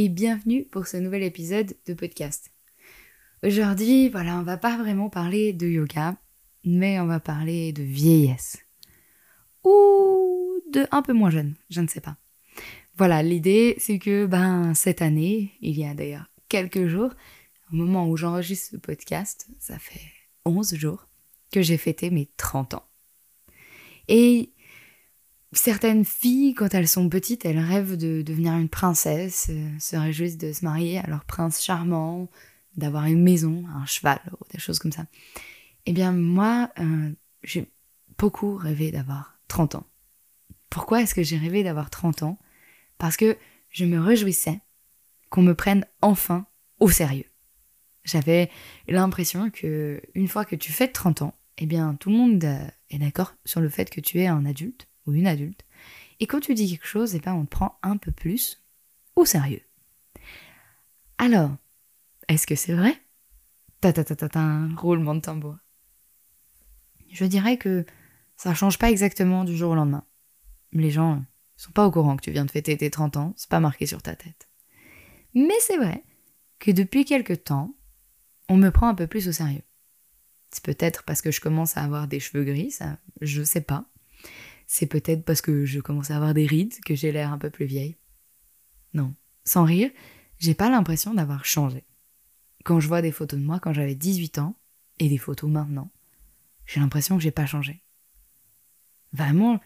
et bienvenue pour ce nouvel épisode de podcast. Aujourd'hui, voilà, on va pas vraiment parler de yoga, mais on va parler de vieillesse. Ou de un peu moins jeune, je ne sais pas. Voilà, l'idée c'est que ben cette année, il y a d'ailleurs quelques jours, au moment où j'enregistre ce podcast, ça fait 11 jours que j'ai fêté mes 30 ans. Et certaines filles, quand elles sont petites, elles rêvent de devenir une princesse, euh, se réjouissent de se marier à leur prince charmant, d'avoir une maison, un cheval, des choses comme ça. Eh bien, moi, euh, j'ai beaucoup rêvé d'avoir 30 ans. Pourquoi est-ce que j'ai rêvé d'avoir 30 ans? Parce que je me réjouissais qu'on me prenne enfin au sérieux. J'avais l'impression que une fois que tu fais 30 ans, eh bien, tout le monde euh, est d'accord sur le fait que tu es un adulte ou une adulte. Et quand tu dis quelque chose, eh ben, on te prend un peu plus au sérieux. Alors, est-ce que c'est vrai? Ta ta ta ta ta, roulement de tambour. Je dirais que ça change pas exactement du jour au lendemain. Les gens sont pas au courant que tu viens de fêter tes 30 ans, c'est pas marqué sur ta tête. Mais c'est vrai que depuis quelque temps, on me prend un peu plus au sérieux. C'est peut-être parce que je commence à avoir des cheveux gris, ça, je sais pas. C'est peut-être parce que je commence à avoir des rides que j'ai l'air un peu plus vieille. Non, sans rire, j'ai pas l'impression d'avoir changé. Quand je vois des photos de moi quand j'avais 18 ans et des photos maintenant, j'ai l'impression que j'ai pas changé. Vraiment,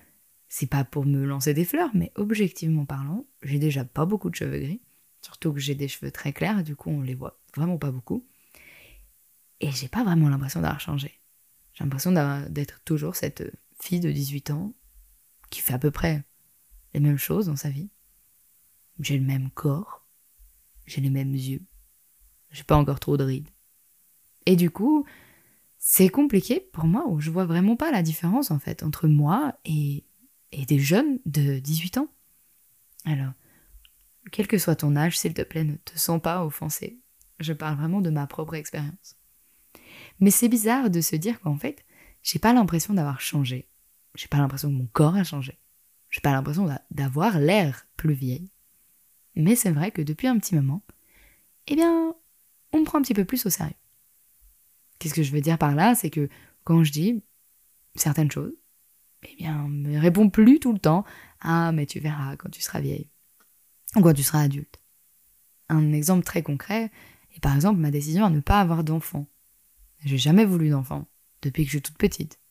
c'est pas pour me lancer des fleurs, mais objectivement parlant, j'ai déjà pas beaucoup de cheveux gris. Surtout que j'ai des cheveux très clairs, et du coup on les voit vraiment pas beaucoup. Et j'ai pas vraiment l'impression d'avoir changé. J'ai l'impression d'être toujours cette fille de 18 ans qui fait à peu près les mêmes choses dans sa vie. J'ai le même corps, j'ai les mêmes yeux, j'ai pas encore trop de rides. Et du coup, c'est compliqué pour moi où je vois vraiment pas la différence en fait entre moi et, et des jeunes de 18 ans. Alors, quel que soit ton âge, s'il te plaît, ne te sens pas offensé. Je parle vraiment de ma propre expérience. Mais c'est bizarre de se dire qu'en fait, j'ai pas l'impression d'avoir changé. J'ai pas l'impression que mon corps a changé. J'ai pas l'impression d'avoir l'air plus vieille. Mais c'est vrai que depuis un petit moment, eh bien, on me prend un petit peu plus au sérieux. Qu'est-ce que je veux dire par là? C'est que quand je dis certaines choses, eh bien, on me répond plus tout le temps Ah, mais tu verras quand tu seras vieille. Ou quand tu seras adulte. Un exemple très concret est par exemple ma décision à ne pas avoir d'enfant. J'ai jamais voulu d'enfant, depuis que je suis toute petite.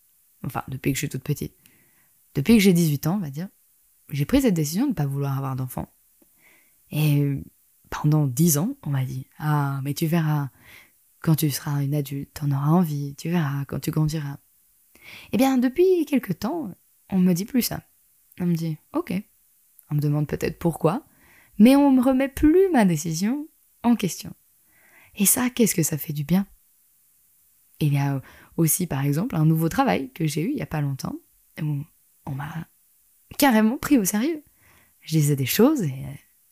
Enfin, depuis que je suis toute petite. Depuis que j'ai 18 ans, on va dire, j'ai pris cette décision de ne pas vouloir avoir d'enfant. Et pendant 10 ans, on m'a dit Ah, mais tu verras, quand tu seras une adulte, t'en auras envie, tu verras, quand tu grandiras. Eh bien, depuis quelque temps, on me dit plus ça. On me dit Ok. On me demande peut-être pourquoi, mais on me remet plus ma décision en question. Et ça, qu'est-ce que ça fait du bien? Il y a aussi, par exemple, un nouveau travail que j'ai eu il n'y a pas longtemps, où on m'a carrément pris au sérieux. Je disais des choses et,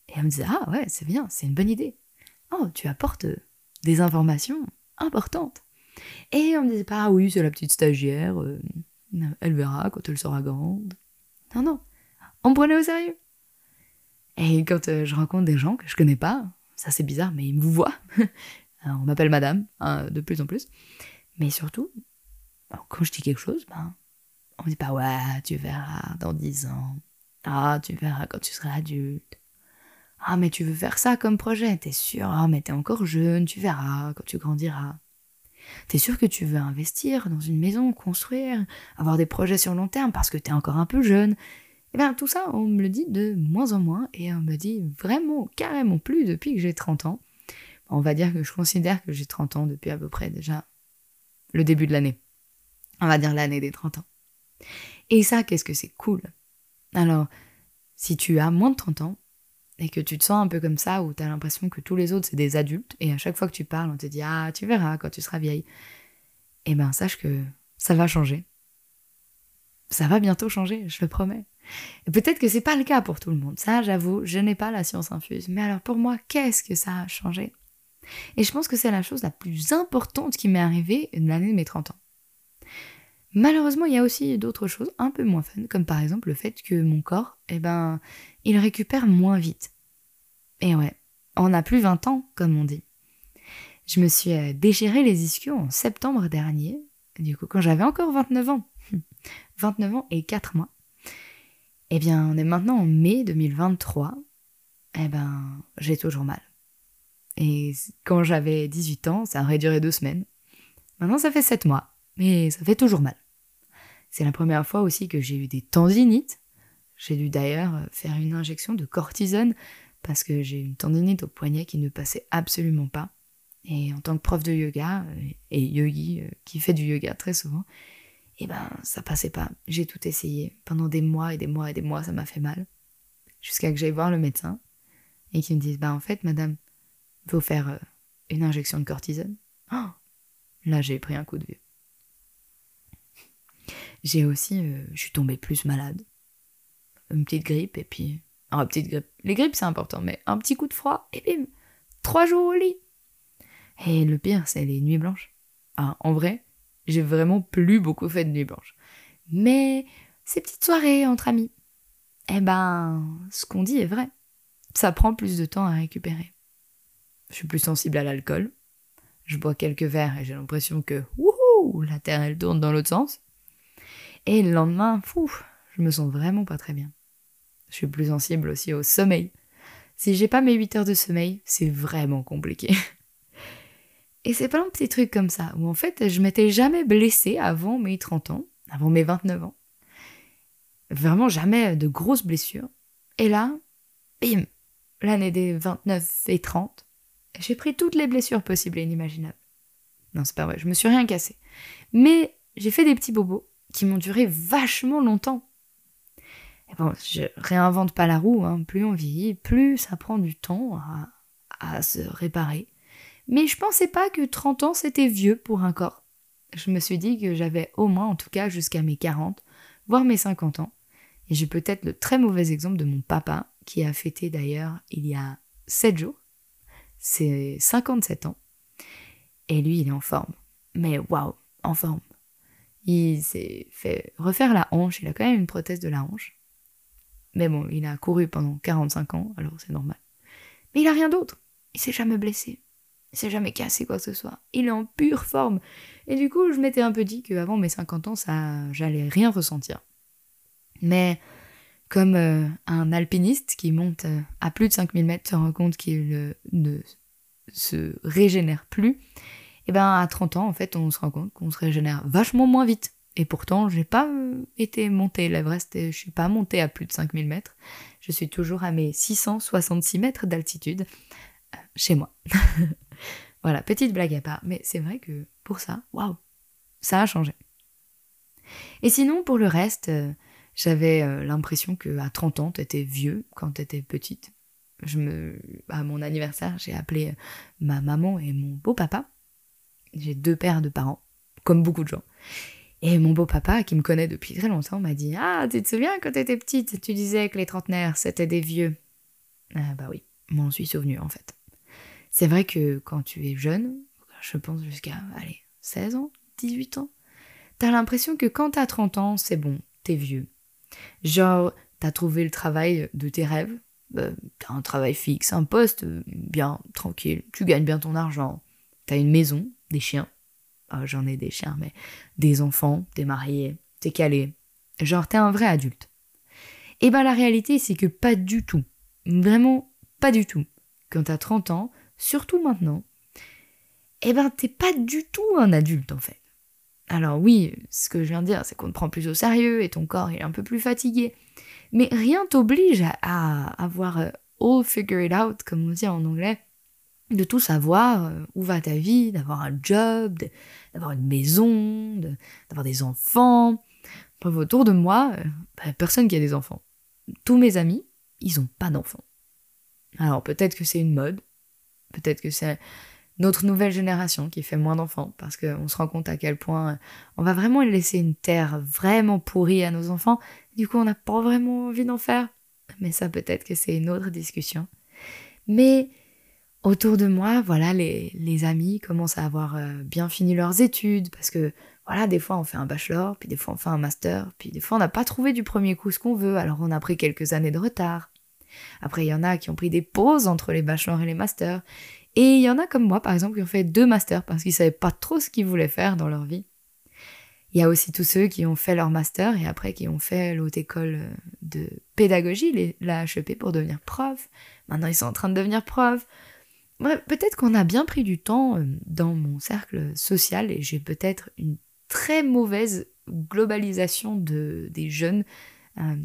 et on me disait Ah ouais, c'est bien, c'est une bonne idée. Oh, tu apportes des informations importantes. Et on me disait pas Ah oui, c'est la petite stagiaire, euh, elle verra quand elle sera grande. Non, non, on me prenait au sérieux. Et quand euh, je rencontre des gens que je connais pas, ça c'est bizarre, mais ils me voient. on m'appelle madame, hein, de plus en plus. Mais surtout, quand je dis quelque chose, ben, on me dit pas ouais, tu verras dans dix ans. Ah, tu verras quand tu seras adulte. Ah, mais tu veux faire ça comme projet, t'es sûr? Ah, mais t'es encore jeune, tu verras quand tu grandiras. T'es sûr que tu veux investir dans une maison, construire, avoir des projets sur long terme parce que t'es encore un peu jeune? Eh bien tout ça, on me le dit de moins en moins et on me dit vraiment carrément plus depuis que j'ai 30 ans. On va dire que je considère que j'ai 30 ans depuis à peu près déjà le début de l'année. On va dire l'année des 30 ans. Et ça, qu'est-ce que c'est cool? Alors, si tu as moins de 30 ans, et que tu te sens un peu comme ça, où tu as l'impression que tous les autres, c'est des adultes, et à chaque fois que tu parles, on te dit Ah, tu verras quand tu seras vieille. Eh ben, sache que ça va changer. Ça va bientôt changer, je le promets. Et peut-être que c'est pas le cas pour tout le monde. Ça, j'avoue, je n'ai pas la science infuse. Mais alors, pour moi, qu'est-ce que ça a changé? Et je pense que c'est la chose la plus importante qui m'est arrivée l'année de mes 30 ans. Malheureusement, il y a aussi d'autres choses un peu moins fun, comme par exemple le fait que mon corps, eh ben, il récupère moins vite. Et ouais, on n'a plus 20 ans, comme on dit. Je me suis euh, déchiré les ischios en septembre dernier, du coup, quand j'avais encore 29 ans. 29 ans et 4 mois. Eh bien, on est maintenant en mai 2023. Eh ben, j'ai toujours mal. Et quand j'avais 18 ans, ça aurait duré deux semaines. Maintenant, ça fait 7 mois mais ça fait toujours mal. C'est la première fois aussi que j'ai eu des tendinites. J'ai dû d'ailleurs faire une injection de cortisone parce que j'ai une tendinite au poignet qui ne passait absolument pas. Et en tant que prof de yoga euh, et yogi euh, qui fait du yoga très souvent, eh ben ça passait pas. J'ai tout essayé pendant des mois et des mois et des mois, ça m'a fait mal. Jusqu'à que j'aille voir le médecin et qu'il me dise bah en fait madame, faut faire euh, une injection de cortisone. Oh Là j'ai pris un coup de vieux. J'ai aussi, euh, je suis tombée plus malade. Une petite grippe et puis... une petite grippe. Les grippes c'est important, mais un petit coup de froid et bim Trois jours au lit Et le pire, c'est les nuits blanches. Ah, en vrai, j'ai vraiment plus beaucoup fait de nuits blanches. Mais ces petites soirées entre amis, eh ben, ce qu'on dit est vrai. Ça prend plus de temps à récupérer. Je suis plus sensible à l'alcool. Je bois quelques verres et j'ai l'impression que, wouhou, la terre elle tourne dans l'autre sens. Et le lendemain, fou, je me sens vraiment pas très bien. Je suis plus sensible aussi au sommeil. Si j'ai pas mes 8 heures de sommeil, c'est vraiment compliqué. Et c'est pas un petit truc comme ça, où en fait, je m'étais jamais blessée avant mes 30 ans, avant mes 29 ans. Vraiment jamais de grosses blessures. Et là, bim, l'année des 29 et 30, j'ai pris toutes les blessures possibles et inimaginables. Non, c'est pas vrai, je me suis rien cassé. Mais j'ai fait des petits bobos qui m'ont duré vachement longtemps. Bon, je réinvente pas la roue, hein. plus on vieillit, plus ça prend du temps à, à se réparer. Mais je pensais pas que 30 ans c'était vieux pour un corps. Je me suis dit que j'avais au moins, en tout cas, jusqu'à mes 40, voire mes 50 ans. Et j'ai peut-être le très mauvais exemple de mon papa, qui a fêté d'ailleurs il y a 7 jours. C'est 57 ans. Et lui, il est en forme. Mais waouh, en forme. Il s'est fait refaire la hanche, il a quand même une prothèse de la hanche. Mais bon, il a couru pendant 45 ans, alors c'est normal. Mais il a rien d'autre. Il s'est jamais blessé. Il s'est jamais cassé quoi que ce soit. Il est en pure forme. Et du coup, je m'étais un peu dit qu'avant mes 50 ans, ça, j'allais rien ressentir. Mais comme euh, un alpiniste qui monte euh, à plus de 5000 mètres se rend compte qu'il ne se régénère plus, et ben à 30 ans, en fait, on se rend compte qu'on se régénère vachement moins vite. Et pourtant, j'ai pas euh, été montée l'Everest je suis pas montée à plus de 5000 mètres. Je suis toujours à mes 666 mètres d'altitude euh, chez moi. voilà, petite blague à part. Mais c'est vrai que pour ça, waouh, ça a changé. Et sinon, pour le reste, euh, j'avais l'impression que à 30 ans, t'étais vieux quand t'étais petite. Je me, à mon anniversaire, j'ai appelé ma maman et mon beau-papa j'ai deux paires de parents, comme beaucoup de gens. Et mon beau-papa, qui me connaît depuis très longtemps, m'a dit Ah, tu te souviens quand t'étais petite, tu disais que les trentenaires, c'était des vieux Ah, bah oui, moi, j'en suis souvenu en fait. C'est vrai que quand tu es jeune, je pense jusqu'à, allez, 16 ans, 18 ans, t'as l'impression que quand t'as 30 ans, c'est bon, t'es vieux. Genre, t'as trouvé le travail de tes rêves, bah, t'as un travail fixe, un poste bien tranquille, tu gagnes bien ton argent, t'as une maison, des chiens. Oh, j'en ai des chiens, mais des enfants, t'es marié, t'es calé. Genre, t'es un vrai adulte. Et ben la réalité, c'est que pas du tout. Vraiment pas du tout. Quand t'as 30 ans, surtout maintenant, eh ben t'es pas du tout un adulte en fait. Alors oui, ce que je viens de dire, c'est qu'on te prend plus au sérieux et ton corps est un peu plus fatigué. Mais rien t'oblige à, avoir euh, all figure it out, comme on dit en anglais, de tout savoir euh, où va ta vie, d'avoir un job, d'avoir une maison, d'avoir des enfants. Autour de moi, euh, bah, personne qui a des enfants. Tous mes amis, ils ont pas d'enfants. Alors peut-être que c'est une mode, peut-être que c'est notre nouvelle génération qui fait moins d'enfants, parce qu'on se rend compte à quel point euh, on va vraiment laisser une terre vraiment pourrie à nos enfants, du coup on n'a pas vraiment envie d'en faire. Mais ça peut-être que c'est une autre discussion. Mais autour de moi, voilà, les, les amis commencent à avoir euh, bien fini leurs études, parce que voilà, des fois on fait un bachelor, puis des fois on fait un master, puis des fois on n'a pas trouvé du premier coup ce qu'on veut, alors on a pris quelques années de retard. Après, il y en a qui ont pris des pauses entre les bachelors et les masters. Et il y en a comme moi, par exemple, qui ont fait deux masters parce qu'ils savaient pas trop ce qu'ils voulaient faire dans leur vie. Il y a aussi tous ceux qui ont fait leur master et après qui ont fait l'haute école de pédagogie, la HEP, pour devenir prof. Maintenant, ils sont en train de devenir prof. Peut-être qu'on a bien pris du temps euh, dans mon cercle social et j'ai peut-être une très mauvaise globalisation de, des jeunes, euh,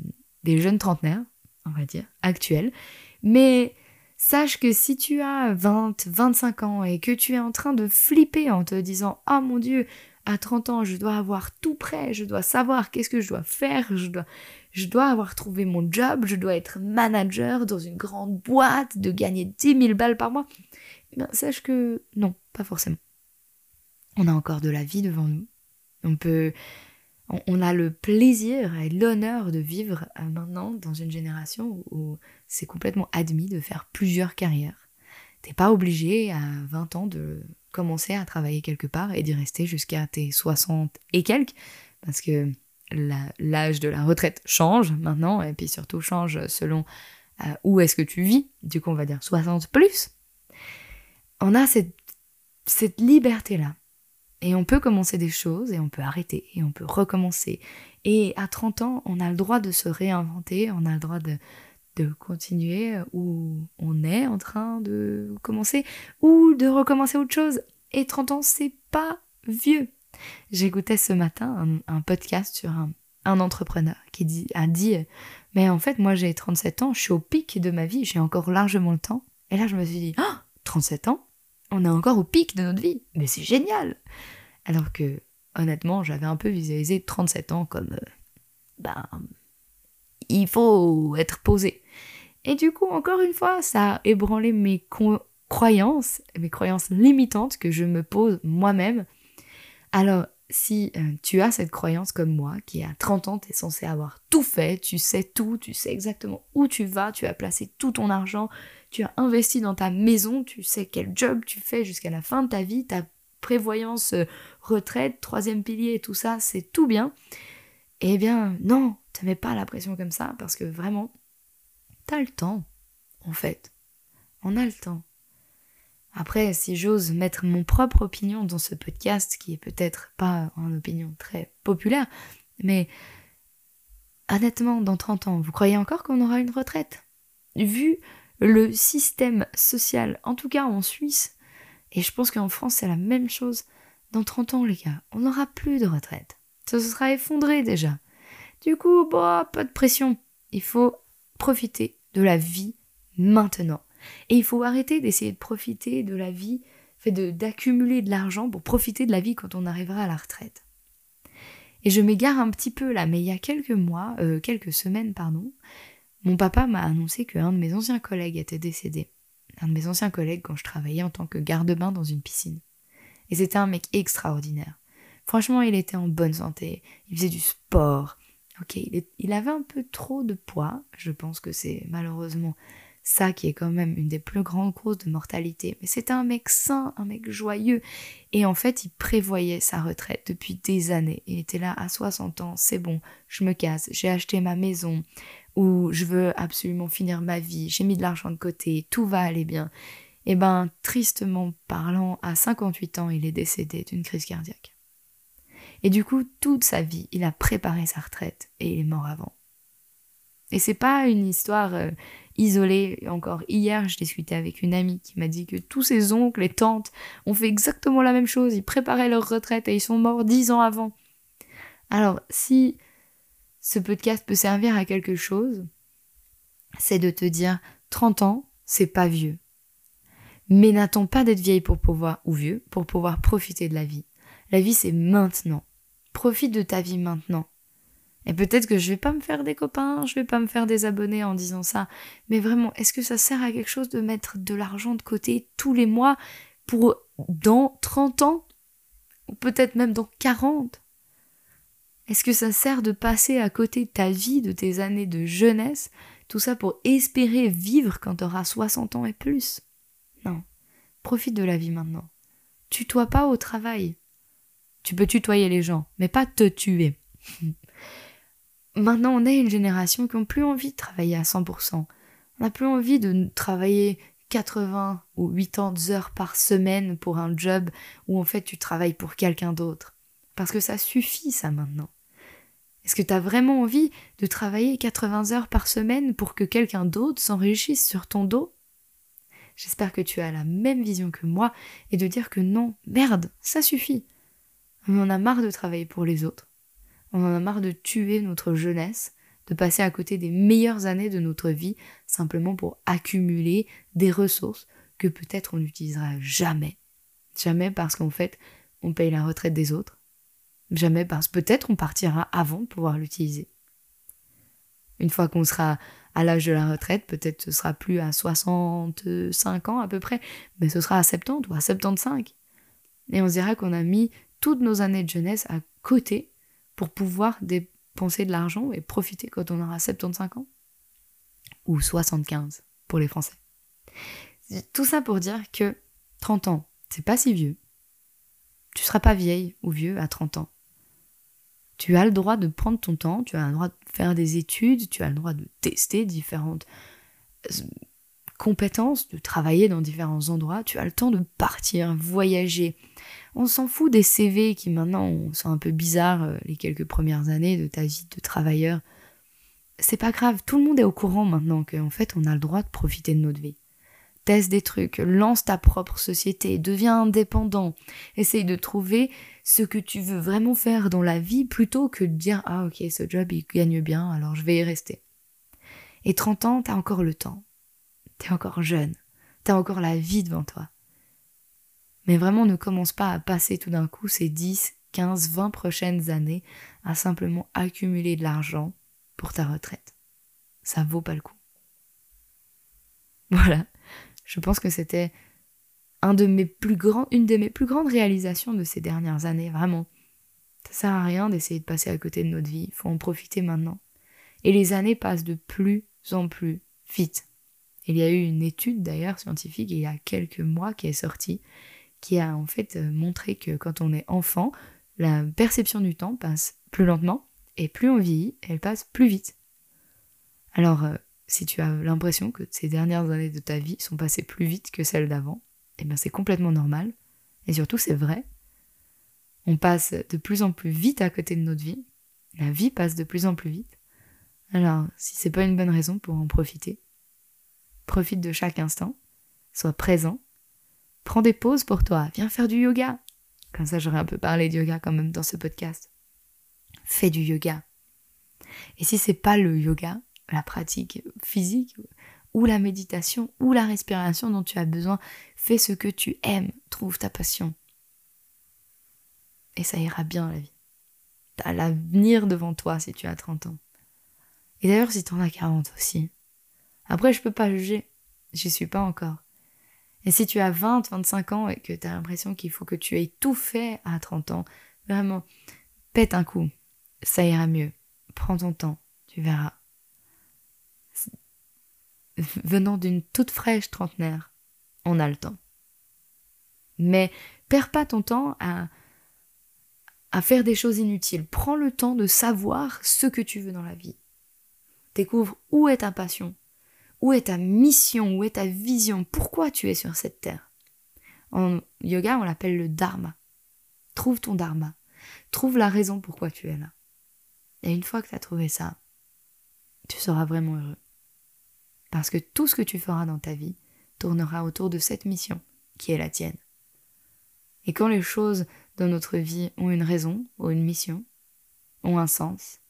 des jeunes trentenaires, on va dire, actuels. Mais Sache que si tu as 20, 25 ans et que tu es en train de flipper en te disant Oh mon Dieu, à 30 ans, je dois avoir tout prêt, je dois savoir qu'est-ce que je dois faire, je dois, je dois avoir trouvé mon job, je dois être manager dans une grande boîte, de gagner 10 000 balles par mois. Eh sache que non, pas forcément. On a encore de la vie devant nous. On peut, on, a le plaisir et l'honneur de vivre euh, maintenant dans une génération où c'est complètement admis de faire plusieurs carrières. T'es pas obligé à 20 ans de commencer à travailler quelque part et d'y rester jusqu'à tes 60 et quelques, parce que l'âge de la retraite change maintenant, et puis surtout change selon euh, où est-ce que tu vis, du coup on va dire 60 plus. On a cette, cette liberté-là et on peut commencer des choses et on peut arrêter et on peut recommencer. Et à 30 ans, on a le droit de se réinventer, on a le droit de, de continuer où on est en train de commencer ou de recommencer autre chose. Et 30 ans, c'est pas vieux. J'écoutais ce matin un, podcast sur un, entrepreneur qui dit, a dit Mais en fait, moi j'ai 37 ans, je suis au pic de ma vie, j'ai encore largement le temps. Et là, je me suis dit oh, 37 ans On est encore au pic de notre vie Mais c'est génial alors que, honnêtement, j'avais un peu visualisé 37 ans comme. Euh, ben. Il faut être posé. Et du coup, encore une fois, ça a ébranlé mes croyances, mes croyances limitantes que je me pose moi-même. Alors, si euh, tu as cette croyance comme moi, qui à 30 ans, tu es censé avoir tout fait, tu sais tout, tu sais exactement où tu vas, tu as placé tout ton argent, tu as investi dans ta maison, tu sais quel job tu fais jusqu'à la fin de ta vie, ta prévoyance, euh, retraite, troisième pilier tout ça, c'est tout bien. Eh bien, non, te mets pas la pression comme ça parce que vraiment, t'as le temps, en fait. On a le temps. Après, si j'ose mettre mon propre opinion dans ce podcast, qui est peut-être pas une opinion très populaire, mais honnêtement, dans 30 ans, vous croyez encore qu'on aura une retraite? Vu le système social, en tout cas en Suisse, et je pense qu'en France, c'est la même chose. Dans 30 ans, les gars, on n'aura plus de retraite. Se sera effondré déjà. Du coup, bah, pas de pression. Il faut profiter de la vie maintenant. Et il faut arrêter d'essayer de profiter de la vie, fait d'accumuler de, l'argent pour profiter de la vie quand on arrivera à la retraite. Et je m'égare un petit peu là, mais il y a quelques mois, euh, quelques semaines, pardon, mon papa m'a annoncé qu'un de mes anciens collègues était décédé un de mes anciens collègues quand je travaillais en tant que garde-bain dans une piscine. Et c'était un mec extraordinaire. Franchement, il était en bonne santé, il faisait du sport. Ok, il, avait un peu trop de poids, je pense que c'est malheureusement ça qui est quand même une des plus grandes causes de mortalité. Mais c'était un mec sain, un mec joyeux. Et en fait, il prévoyait sa retraite depuis des années. Il était là à 60 ans, c'est bon, je me casse, j'ai acheté ma maison, où je veux absolument finir ma vie, j'ai mis de l'argent de côté, tout va aller bien. Et eh ben, tristement parlant, à 58 ans, il est décédé d'une crise cardiaque. Et du coup, toute sa vie, il a préparé sa retraite et il est mort avant. Et c'est pas une histoire euh, isolée. Encore hier, je discutais avec une amie qui m'a dit que tous ses oncles et tantes ont fait exactement la même chose. Ils préparaient leur retraite et ils sont morts dix ans avant. Alors, si ce podcast peut servir à quelque chose, c'est de te dire 30 ans, c'est pas vieux. Mais n'attends pas d'être vieille pour pouvoir, ou vieux, pour pouvoir profiter de la vie. La vie, c'est maintenant. Profite de ta vie maintenant. Et peut-être que je vais pas me faire des copains, je vais pas me faire des abonnés en disant ça. Mais vraiment, est-ce que ça sert à quelque chose de mettre de l'argent de côté tous les mois pour dans 30 ans? Ou peut-être même dans 40? Est-ce que ça sert de passer à côté de ta vie, de tes années de jeunesse, tout ça pour espérer vivre quand tu auras 60 ans et plus? Non. Profite de la vie maintenant. Tutoie pas au travail. Tu peux tutoyer les gens, mais pas te tuer. Maintenant, on est une génération qui n'a plus envie de travailler à 100%. On n'a plus envie de travailler 80 ou 80 heures par semaine pour un job où en fait tu travailles pour quelqu'un d'autre. Parce que ça suffit ça maintenant. Est-ce que tu as vraiment envie de travailler 80 heures par semaine pour que quelqu'un d'autre s'enrichisse sur ton dos? J'espère que tu as la même vision que moi et de dire que non, merde, ça suffit. On en a marre de travailler pour les autres. On en a marre de tuer notre jeunesse, de passer à côté des meilleures années de notre vie simplement pour accumuler des ressources que peut-être on n'utilisera jamais. Jamais parce qu'en fait, on paye la retraite des autres. Jamais parce que peut-être on partira avant de pouvoir l'utiliser. Une fois qu'on sera à l'âge de la retraite, peut-être ce sera plus à 65 ans à peu près, mais ce sera à 70 ou à 75. Et on se dira qu'on a mis toutes nos années de jeunesse à côté pour pouvoir dépenser de l'argent et profiter quand on aura 75 ans. Ou 75 pour les Français. Tout ça pour dire que 30 ans, c'est pas si vieux. Tu seras pas vieille ou vieux à 30 ans. Tu as le droit de prendre ton temps, tu as le droit de faire des études, tu as le droit de tester différentes euh, compétences, de travailler dans différents endroits, tu as le temps de partir, voyager, on s'en fout des CV qui maintenant sont un peu bizarres euh, les quelques premières années de ta vie de travailleur. C'est pas grave, tout le monde est au courant maintenant qu'en fait on a le droit de profiter de notre vie. Teste des trucs, lance ta propre société, deviens indépendant, essaye de trouver ce que tu veux vraiment faire dans la vie plutôt que de dire ah ok ce job il gagne bien alors je vais y rester. Et 30 ans, t'as encore le temps. T'es encore jeune. T'as encore la vie devant toi. Mais vraiment, ne commence pas à passer tout d'un coup ces 10, 15, 20 prochaines années à simplement accumuler de l'argent pour ta retraite. Ça vaut pas le coup. Voilà. Je pense que c'était une de mes plus grandes réalisations de ces dernières années, vraiment. Ça sert à rien d'essayer de passer à côté de notre vie, il faut en profiter maintenant. Et les années passent de plus en plus vite. Il y a eu une étude d'ailleurs scientifique il y a quelques mois qui est sortie qui a en fait euh, montré que quand on est enfant, la perception du temps passe plus lentement et plus on vieillit, elle passe plus vite. Alors, euh, si tu as l'impression que ces dernières années de ta vie sont passées plus vite que celles d'avant, eh bien c'est complètement normal. Et surtout, c'est vrai. On passe de plus en plus vite à côté de notre vie. La vie passe de plus en plus vite. Alors, si c'est pas une bonne raison pour en profiter, profite de chaque instant, sois présent Prends des pauses pour toi, viens faire du yoga. Comme ça, j'aurais un peu parlé de yoga quand même dans ce podcast. Fais du yoga. Et si c'est pas le yoga, la pratique physique, ou la méditation, ou la respiration dont tu as besoin, fais ce que tu aimes, trouve ta passion. Et ça ira bien la vie. T'as l'avenir devant toi si tu as 30 ans. Et d'ailleurs, si tu en as 40 aussi. Après, je peux pas juger. J'y suis pas encore. Et si tu as 20, 25 ans et que tu as l'impression qu'il faut que tu aies tout fait à 30 ans, vraiment, pète un coup. Ça ira mieux. Prends ton temps, tu verras. Venant d'une toute fraîche trentenaire, on a le temps. Mais perds pas ton temps à, à faire des choses inutiles. Prends le temps de savoir ce que tu veux dans la vie. Découvre où est ta passion, où est ta mission? Où est ta vision? Pourquoi tu es sur cette terre? En yoga, on l'appelle le dharma. Trouve ton dharma. Trouve la raison pourquoi tu es là. Et une fois que tu as trouvé ça, tu seras vraiment heureux. Parce que tout ce que tu feras dans ta vie tournera autour de cette mission qui est la tienne. Et quand les choses dans notre vie ont une raison, ou une mission, ont un sens,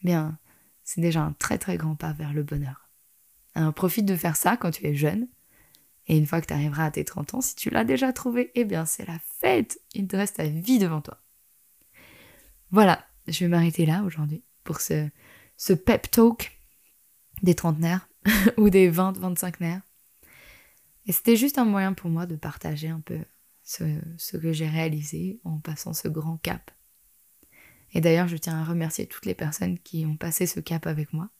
eh bien, c'est déjà un très très grand pas vers le bonheur. Alors profite de faire ça quand tu es jeune, et une fois que tu arriveras à tes 30 ans, si tu l'as déjà trouvé, eh bien c'est la fête, il te reste ta vie devant toi. Voilà, je vais m'arrêter là aujourd'hui pour ce, ce pep talk des trentenaires ou des 20-25 nerfs. Et c'était juste un moyen pour moi de partager un peu ce, que j'ai réalisé en passant ce grand cap. Et d'ailleurs, je tiens à remercier toutes les personnes qui ont passé ce cap avec moi,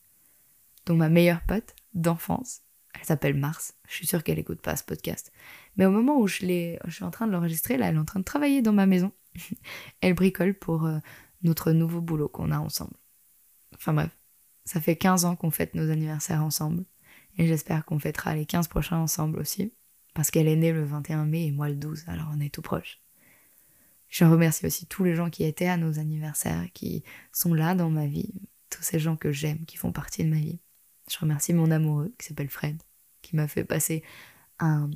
dont ma meilleure pote d'enfance, elle s'appelle Mars. Je suis sûre qu'elle écoute pas ce podcast. Mais au moment où je, je suis en train de l'enregistrer, là, elle est en train de travailler dans ma maison. elle bricole pour euh, notre nouveau boulot qu'on a ensemble. Enfin bref, ça fait 15 ans qu'on fête nos anniversaires ensemble. Et j'espère qu'on fêtera les 15 prochains ensemble aussi. Parce qu'elle est née le 21 mai et moi le 12, alors on est tout proche. Je remercie aussi tous les gens qui étaient à nos anniversaires, qui sont là dans ma vie, tous ces gens que j'aime, qui font partie de ma vie. Je remercie mon amoureux, qui s'appelle Fred, qui m'a fait passer un,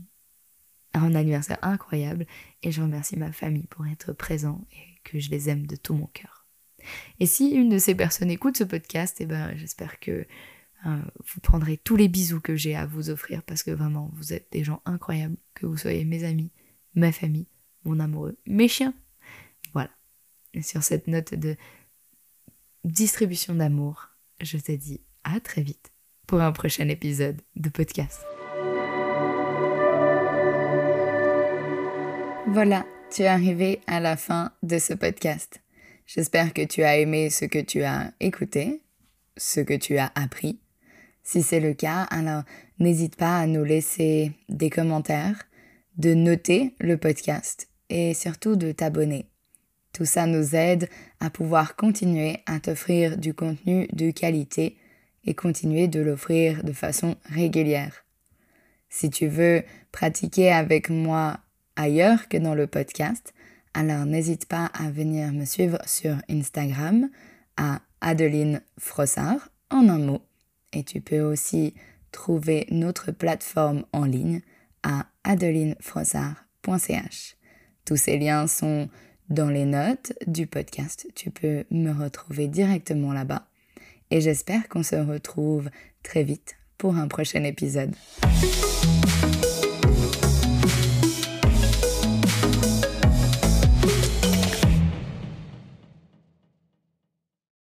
anniversaire incroyable. Et je remercie ma famille pour être présent et que je les aime de tout mon cœur. Et si une de ces personnes écoute ce podcast, eh ben, j'espère que euh, vous prendrez tous les bisous que j'ai à vous offrir parce que vraiment, vous êtes des gens incroyables, que vous soyez mes amis, ma famille, mon amoureux, mes chiens. Voilà. Et sur cette note de distribution d'amour, je te dis à très vite pour un prochain épisode de podcast. Voilà, tu es arrivé à la fin de ce podcast. J'espère que tu as aimé ce que tu as écouté, ce que tu as appris si c'est le cas, alors n'hésite pas à nous laisser des commentaires, de noter le podcast et surtout de t'abonner. Tout ça nous aide à pouvoir continuer à t'offrir du contenu de qualité et continuer de l'offrir de façon régulière. Si tu veux pratiquer avec moi ailleurs que dans le podcast, alors n'hésite pas à venir me suivre sur Instagram à Adeline Frossard en un mot et tu peux aussi trouver notre plateforme en ligne à adelinefrossard.ch. Tous ces liens sont dans les notes du podcast. Tu peux me retrouver directement là-bas. Et j'espère qu'on se retrouve très vite pour un prochain épisode.